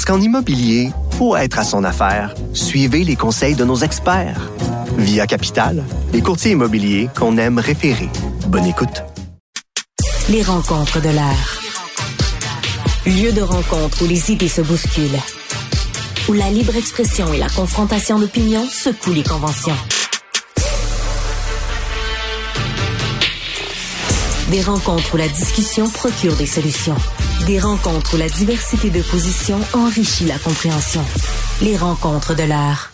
Parce qu'en immobilier, pour être à son affaire, suivez les conseils de nos experts. Via Capital, les courtiers immobiliers qu'on aime référer. Bonne écoute. Les rencontres de l'art. Lieu de rencontre où les idées se bousculent. Où la libre expression et la confrontation d'opinions secouent les conventions. Des rencontres où la discussion procure des solutions. Des rencontres où la diversité de positions enrichit la compréhension. Les rencontres de l'art.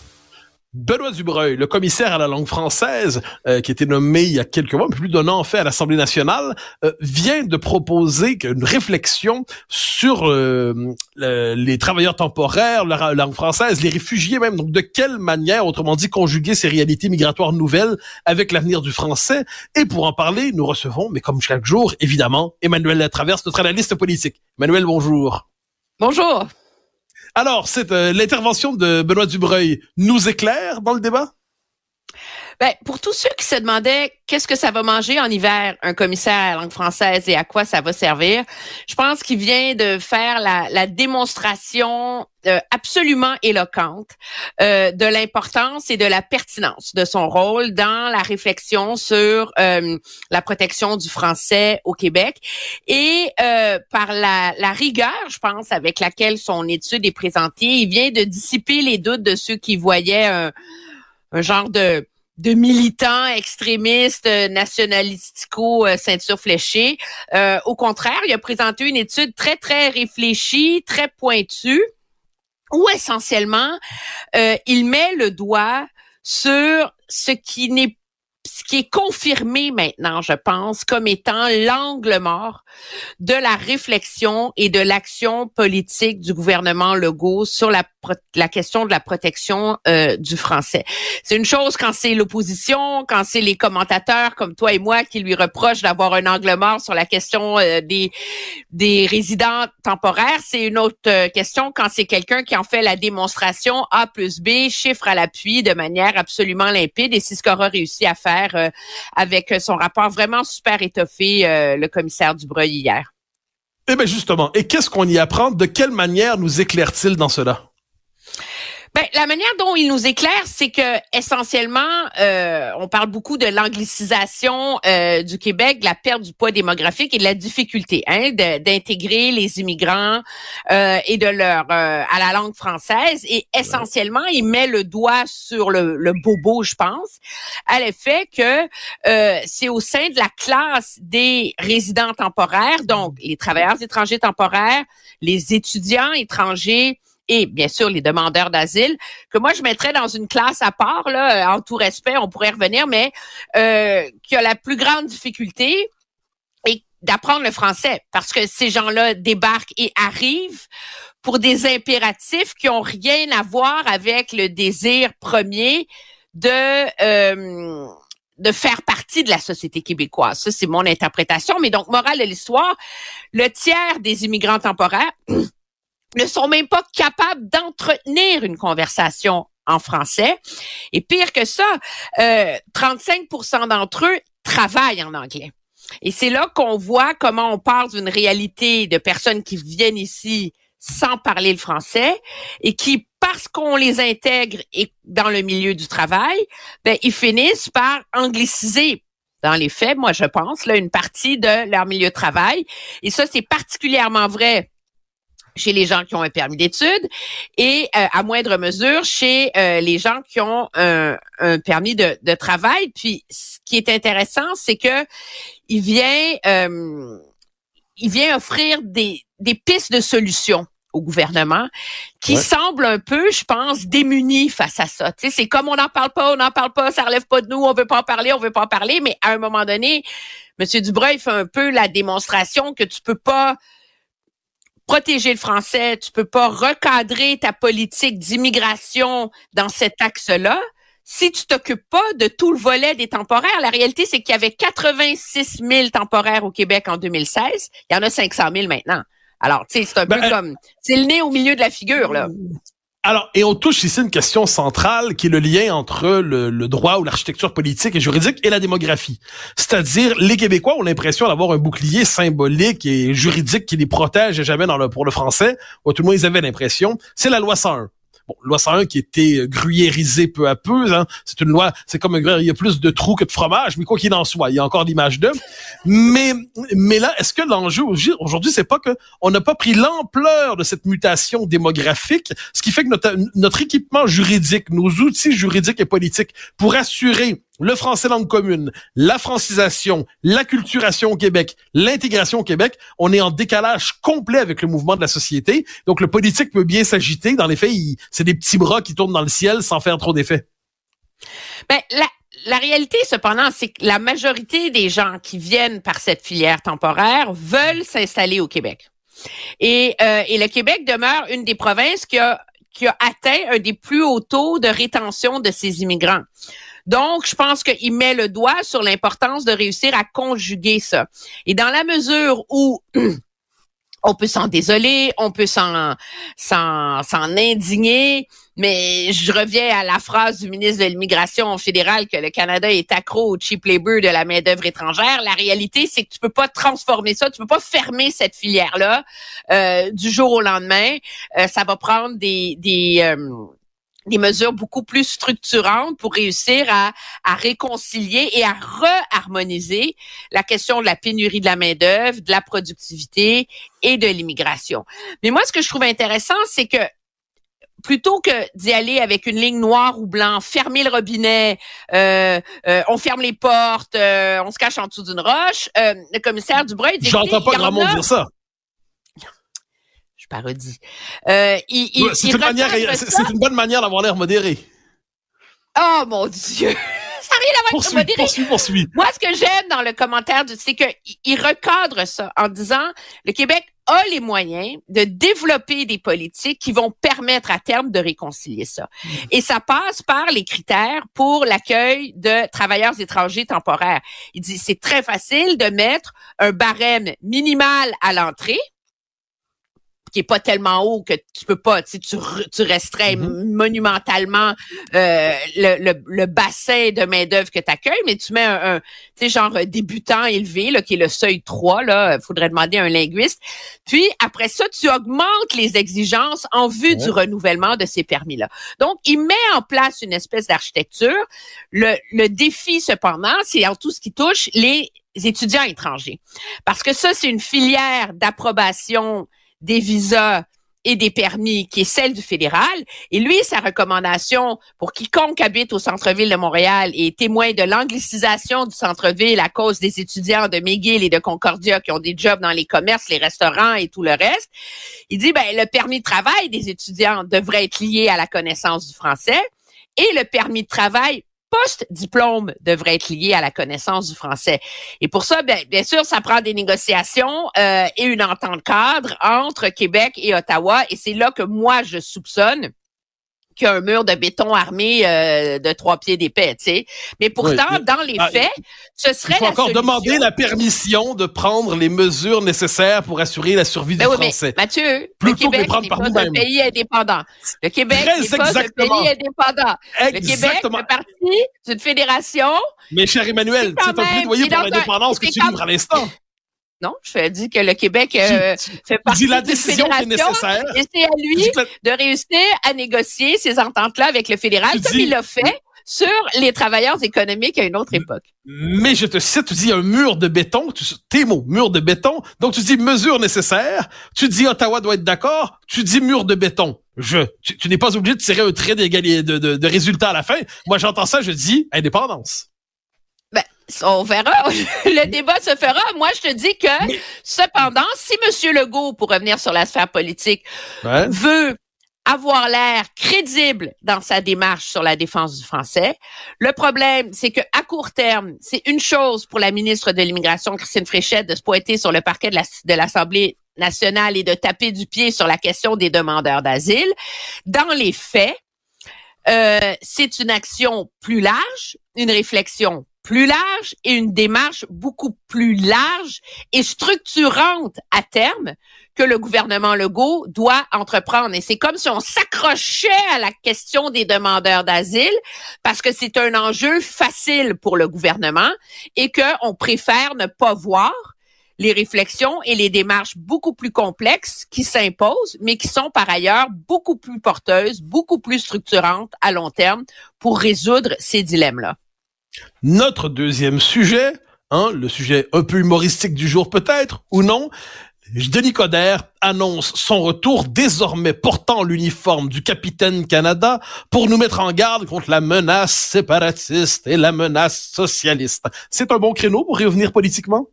Benoît Dubreuil, le commissaire à la langue française, euh, qui a été nommé il y a quelques mois, plus d'un an en fait à l'Assemblée nationale, euh, vient de proposer une réflexion sur euh, le, les travailleurs temporaires, la, langue française, les réfugiés même. Donc, de quelle manière, autrement dit, conjuguer ces réalités migratoires nouvelles avec l'avenir du français? Et pour en parler, nous recevons, mais comme chaque jour, évidemment, Emmanuel Latraverse, notre analyste politique. Emmanuel, bonjour. Bonjour. Alors, c'est euh, l'intervention de Benoît Dubreuil nous éclaire dans le débat? Ben, pour tous ceux qui se demandaient qu'est-ce que ça va manger en hiver, un commissaire à la langue française et à quoi ça va servir, je pense qu'il vient de faire la, la démonstration euh, absolument éloquente euh, de l'importance et de la pertinence de son rôle dans la réflexion sur euh, la protection du français au Québec et euh, par la, la rigueur, je pense, avec laquelle son étude est présentée, il vient de dissiper les doutes de ceux qui voyaient un, un genre de de militants extrémistes euh, nationalistico euh, ceinture fléchée. Euh, au contraire, il a présenté une étude très très réfléchie, très pointue, où essentiellement il met le doigt sur ce qui n'est ce qui est confirmé maintenant, je pense, comme étant l'angle mort de la réflexion et de l'action politique du gouvernement Legault sur la, la question de la protection euh, du français. C'est une chose quand c'est l'opposition, quand c'est les commentateurs comme toi et moi qui lui reprochent d'avoir un angle mort sur la question euh, des, des résidents temporaires. C'est une autre euh, question quand c'est quelqu'un qui en fait la démonstration A plus B, chiffre à l'appui, de manière absolument limpide. Et c'est ce qu'aura réussi à faire euh, avec son rapport vraiment super étoffé, euh, le commissaire Dubreuil hier. Eh bien justement, et qu'est-ce qu'on y apprend? De quelle manière nous éclaire-t-il dans cela? Ben, la manière dont il nous éclaire, c'est que essentiellement, euh, on parle beaucoup de l'anglicisation euh, du Québec, de la perte du poids démographique et de la difficulté hein, d'intégrer les immigrants euh, et de leur euh, à la langue française. Et essentiellement, il met le doigt sur le, le bobo, je pense, à l'effet que euh, c'est au sein de la classe des résidents temporaires, donc les travailleurs étrangers temporaires, les étudiants étrangers et bien sûr les demandeurs d'asile, que moi je mettrais dans une classe à part, là, en tout respect, on pourrait revenir, mais euh, qui a la plus grande difficulté et d'apprendre le français, parce que ces gens-là débarquent et arrivent pour des impératifs qui ont rien à voir avec le désir premier de euh, de faire partie de la société québécoise. Ça, c'est mon interprétation. Mais donc, morale de l'histoire, le tiers des immigrants temporaires ne sont même pas capables d'entretenir une conversation en français. Et pire que ça, euh, 35% d'entre eux travaillent en anglais. Et c'est là qu'on voit comment on parle d'une réalité de personnes qui viennent ici sans parler le français et qui, parce qu'on les intègre dans le milieu du travail, ben, ils finissent par angliciser dans les faits, moi je pense, là, une partie de leur milieu de travail. Et ça, c'est particulièrement vrai chez les gens qui ont un permis d'études et euh, à moindre mesure chez euh, les gens qui ont un, un permis de, de, travail. Puis ce qui est intéressant, c'est que il vient euh, il vient offrir des, des pistes de solutions au gouvernement qui ouais. semble un peu, je pense, démuni face à ça. Tu sais, c'est comme on n'en parle pas, on n'en parle pas, ça relève pas de nous, on veut pas en parler, on veut pas en parler, mais à un moment donné, M. Dubreuil fait un peu la démonstration que tu peux pas protéger le français, tu peux pas recadrer ta politique d'immigration dans cet axe-là si tu t'occupes pas de tout le volet des temporaires, la réalité, c'est qu'il y avait 86 000 temporaires au Québec en 2016. Il y en a 500 000 maintenant. Alors, tu sais, c'est un peu Ben, comme... C'est le nez au milieu de la figure, là. Alors, et on touche ici une question centrale qui est le lien entre le, droit ou l'architecture politique et juridique et la démographie. C'est-à-dire, les Québécois ont l'impression d'avoir un bouclier symbolique et juridique qui les protège et jamais dans le, pour le français. Ou tout le monde, ils avaient l'impression. C'est la loi 101. Bon, loi 101 qui était gruyérisée peu à peu. Hein. C'est une loi, c'est comme un gruyère, il y a plus de trous que de fromage, mais quoi qu'il en soit, il y a encore l'image d'eux. Mais, mais là, est-ce que l'enjeu aujourd'hui, c'est pas que on n'a pas pris l'ampleur de cette mutation démographique, ce qui fait que notre équipement juridique, nos outils juridiques et politiques pour assurer le français langue commune, la francisation, la culturation au Québec, l'intégration au Québec, on est en décalage complet avec le mouvement de la société. Donc le politique peut bien s'agiter. Dans les faits, c'est des petits bras qui tournent dans le ciel sans faire trop d'effet. Ben, la, la réalité, cependant, c'est que la majorité des gens qui viennent par cette filière temporaire veulent s'installer au Québec. Et, euh, et le Québec demeure une des provinces qui a, qui a atteint un des plus hauts taux de rétention de ses immigrants. Donc, je pense qu'il met le doigt sur l'importance de réussir à conjuguer ça. Et dans la mesure où on peut s'en désoler, on peut s'en s'en indigner, mais je reviens à la phrase du ministre de l'Immigration fédérale que le Canada est accro au cheap labor de la main-d'œuvre étrangère. La réalité, c'est que tu peux pas transformer ça, tu peux pas fermer cette filière-là euh, du jour au lendemain. Euh, ça va prendre des des euh, des mesures beaucoup plus structurantes pour réussir à, à réconcilier et à re-harmoniser la question de la pénurie de la main-d'œuvre, de la productivité et de l'immigration. Mais moi, ce que je trouve intéressant, c'est que plutôt que d'y aller avec une ligne noire ou blanc, fermer le robinet, euh, euh, on ferme les portes, euh, on se cache en dessous d'une roche, euh, le commissaire Dubreuil dit... J'entends pas grand monde dire ça. Je parodie. Euh, il, il, C'est une, bonne manière d'avoir l'air modéré. Oh mon Dieu! Ça n'a rien à voir avec modéré. poursuis, poursuis. Moi, ce que j'aime dans le commentaire, du- c'est qu'il il recadre ça en disant le Québec a les moyens de développer des politiques qui vont permettre à terme de réconcilier ça. Et ça passe par les critères pour l'accueil de travailleurs étrangers temporaires. Il dit c'est très facile de mettre un barème minimal à l'entrée qui est pas tellement haut que tu peux pas, tu tu, re- tu restreins monumentalement euh, le, le, le bassin de main d'œuvre que tu accueilles, mais tu mets un, un, tu sais genre débutant élevé là qui est le seuil 3 là, faudrait demander à un linguiste. Puis après ça, tu augmentes les exigences en vue du renouvellement de ces permis là. Donc il met en place une espèce d'architecture. Le, le défi cependant, c'est en tout ce qui touche les étudiants étrangers. Parce que ça c'est une filière d'approbation des visas et des permis, qui est celle du fédéral. Et lui, sa recommandation pour quiconque habite au centre-ville de Montréal et est témoin de l'anglicisation du centre-ville à cause des étudiants de McGill et de Concordia qui ont des jobs dans les commerces, les restaurants et tout le reste, il dit, ben, le permis de travail des étudiants devrait être lié à la connaissance du français et le permis de travail post-diplôme devrait être lié à la connaissance du français. Et pour ça, bien, bien sûr, ça prend des négociations euh, et une entente cadre entre Québec et Ottawa. Et c'est là que moi, je soupçonne qu'il y a un mur de béton armé euh, de trois pieds d'épais, tu sais. Mais pourtant, Oui, mais- dans les ah, faits, ce Il serait faut la encore solution. demander la permission de prendre les mesures nécessaires pour assurer la survie Ben du oui, mais français. Mathieu, Plutôt le que de les Québec prendre n'est pas un pays indépendant. Le Québec n'est pas un exactement. pays indépendant. Le Québec Exactement. fait partie d'une fédération Mais cher Emmanuel, C'est c'est un plaidoyer c'est pour l'indépendance que c'est tu livres à l'instant. Non, je dis que le Québec euh, fait partie la qui est fédération et c'est à lui la- de réussir à négocier ces ententes-là avec le fédéral, Tu comme dis- il l'a fait sur les travailleurs économiques à une autre époque. Mais je te cite, tu dis un mur de béton, tu, tes mots, mur de béton. Donc tu dis mesure nécessaire, tu dis Ottawa doit être d'accord, tu dis mur de béton. Je, tu, tu n'es pas obligé de tirer un trait de, de, de résultat à la fin. Moi j'entends ça, je dis indépendance. On verra. Le débat se fera. Moi, je te dis que, cependant, si M. Legault, pour revenir sur la sphère politique, Ouais. veut avoir l'air crédible dans sa démarche sur la défense du français. Le problème, c'est que à court terme, c'est une chose pour la ministre de l'Immigration, Christine Fréchette, de se pointer sur le parquet de la- de l'Assemblée nationale et de taper du pied sur la question des demandeurs d'asile. Dans les faits, euh, c'est une action plus large, une réflexion plus large et une démarche beaucoup plus large et structurante à terme que le gouvernement Legault doit entreprendre. Et c'est comme si on s'accrochait à la question des demandeurs d'asile parce que c'est un enjeu facile pour le gouvernement et qu'on préfère ne pas voir les réflexions et les démarches beaucoup plus complexes qui s'imposent, mais qui sont par ailleurs beaucoup plus porteuses, beaucoup plus structurantes à long terme pour résoudre ces dilemmes-là. Notre deuxième sujet, hein, le sujet un peu humoristique du jour peut-être, ou non, Denis Coderre annonce son retour désormais portant l'uniforme du capitaine Canada pour nous mettre en garde contre la menace séparatiste et la menace socialiste. C'est un bon créneau pour revenir politiquement?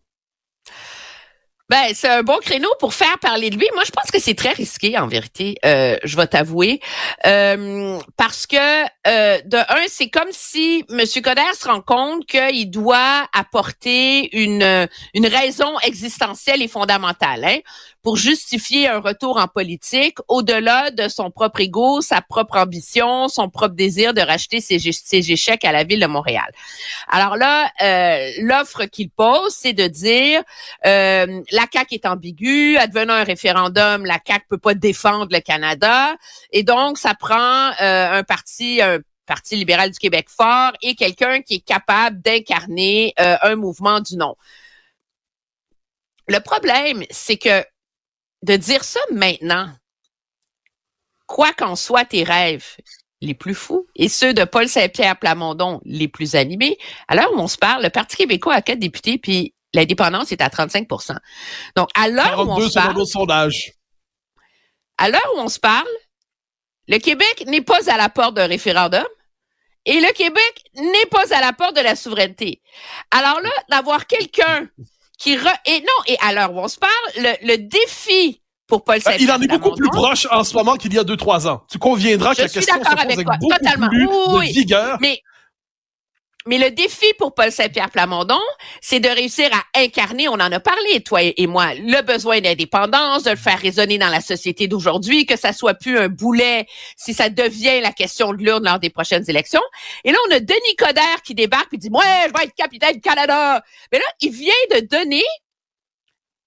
Ben, c'est un bon créneau pour faire parler de lui. Moi, je pense que c'est très risqué, en vérité, euh, je vais t'avouer. Euh, parce que, euh, de un, c'est comme si M. Coder se rend compte qu'il doit apporter une, une raison existentielle et fondamentale. Hein? Pour justifier un retour en politique au-delà de son propre ego, sa propre ambition, son propre désir de racheter ses, échecs à la ville de Montréal. Alors là, euh, l'offre qu'il pose, c'est de dire euh, la CAQ est ambiguë, advenant un référendum, la CAQ peut pas défendre le Canada, et donc ça prend euh, un parti, un Parti libéral du Québec fort et quelqu'un qui est capable d'incarner euh, un mouvement du non. Le problème, c'est que de dire ça maintenant, quoi qu'en soient tes rêves les plus fous et ceux de Paul Saint-Pierre Plamondon les plus animés, à l'heure où on se parle, le Parti québécois a quatre députés, puis l'indépendance est à 35 Donc, à l'heure où on se parle... sondage. À l'heure où on se parle, le Québec n'est pas à la porte d'un référendum et le Québec n'est pas à la porte de la souveraineté. Alors là, d'avoir quelqu'un qui et non et à l'heure où on se parle, le, défi pour Paul Saint-Pierre. Il en est beaucoup plus proche en ce moment qu'il y a deux trois ans. Tu conviendras que la question se pose avec, avec beaucoup totalement. plus oui, de vigueur. Mais mais le défi pour Paul Saint-Pierre Plamondon, c'est de réussir à incarner, on en a parlé, toi et moi, le besoin d'indépendance, de le faire résonner dans la société d'aujourd'hui, que ça soit plus un boulet si ça devient la question de l'urne lors des prochaines élections. Et là, on a Denis Coderre qui débarque et dit, ouais, je vais être capitaine Canada. Mais là, il vient de donner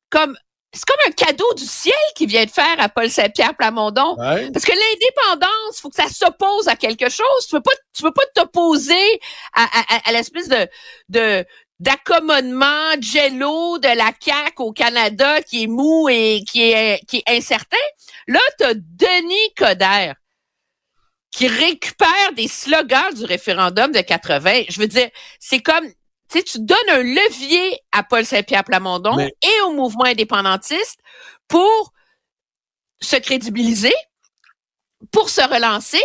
comme c'est comme un cadeau du ciel qui vient de faire à Paul Saint-Pierre Plamondon. Parce que l'indépendance, faut que ça s'oppose à quelque chose. Tu peux pas, tu peux pas t'opposer à, à, à l'espèce de, de d'accommodement jello de la CAQ au Canada qui est mou et qui est, qui est incertain. Là, tu as Denis Coderre qui récupère des slogans du référendum de 80. Je veux dire, c'est comme tu, sais, tu donnes un levier à Paul Saint-Pierre Plamondon et au mouvement indépendantiste pour se crédibiliser, pour se relancer.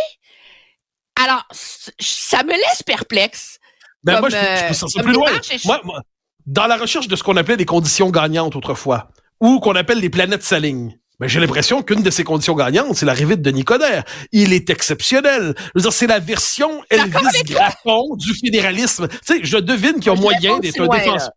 Alors, ça me laisse perplexe. Ben moi, je, je, plus loin. Moi, dans la recherche de ce qu'on appelait des conditions gagnantes autrefois, ou qu'on appelle les planètes s'alignent, mais j'ai l'impression qu'une de ces conditions gagnantes, c'est l'arrivée de Denis Coderre. Il est exceptionnel. Je veux dire, c'est la version Elvis Graffon du fédéralisme. Tu sais, je devine qu'il y a moyen d'être un défenseur.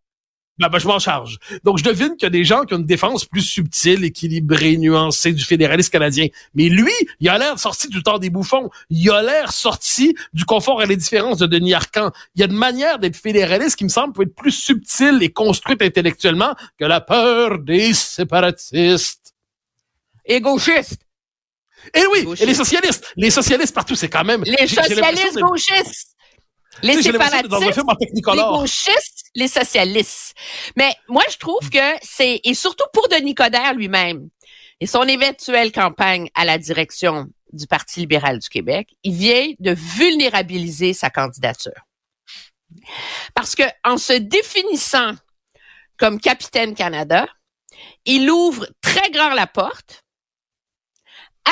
Ben, ben, je m'en charge. Donc, je devine qu'il y a des gens qui ont une défense plus subtile, équilibrée, nuancée du fédéralisme canadien. Mais lui, il a l'air sorti du temps des bouffons. Il a l'air sorti du confort et les différences de Denis Arcan. Il y a une manière d'être fédéraliste qui me semble peut être plus subtile et construite intellectuellement que la peur des séparatistes et gauchistes. Et eh oui, et les socialistes. Les socialistes partout, c'est quand même... Les socialistes gauchistes. Les séparatistes, les gauchistes, les socialistes. Mais moi, je trouve que c'est... Et surtout pour Denis Coderre lui-même et son éventuelle campagne à la direction du Parti libéral du Québec, il vient de vulnérabiliser sa candidature. Parce que en se définissant comme capitaine Canada, il ouvre très grand la porte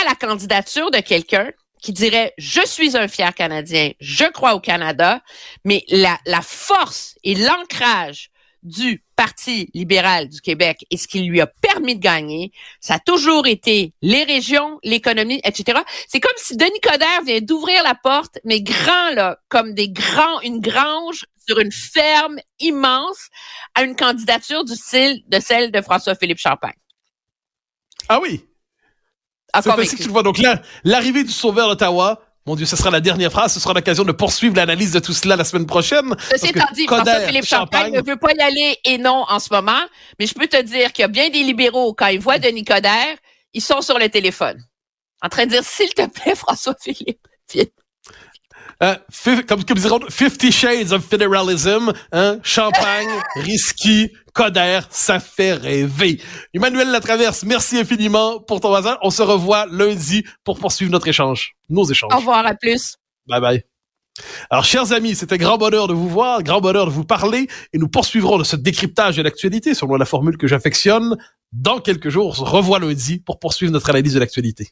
à la candidature de quelqu'un qui dirait je suis un fier Canadien, je crois au Canada, mais la, la force et l'ancrage du Parti libéral du Québec et ce qui lui a permis de gagner, ça a toujours été les régions, l'économie, etc. C'est comme si Denis Coderre vient d'ouvrir la porte, mais grand là, comme des grands, une grange sur une ferme immense à une candidature du style de celle de François-Philippe Champagne. Ah oui. Ah, C'est ainsi que tu le vois. Donc là, l'arrivée du sauveur d'Ottawa, mon Dieu, ce sera la dernière phrase. Ce sera l'occasion de poursuivre l'analyse de tout cela la semaine prochaine. Ceci étant dit, François-Philippe Champagne ne veut pas y aller et non en ce moment, mais je peux te dire qu'il y a bien des libéraux, quand ils voient Denis Coderre, ils sont sur le téléphone, en train de dire, s'il te plaît, François-Philippe, viens. Euh, comme, comme diront, Fifty Shades of Federalism, hein, champagne, risky, Coder, ça fait rêver. Emmanuel Latraverse, merci infiniment pour ton hasard. On se revoit lundi pour poursuivre notre échange, nos échanges. Au revoir, à plus. Bye bye. Alors, chers amis, c'était grand bonheur de vous voir, grand bonheur de vous parler, et nous poursuivrons de ce décryptage de l'actualité selon la formule que j'affectionne. Dans quelques jours, on se revoit lundi pour poursuivre notre analyse de l'actualité.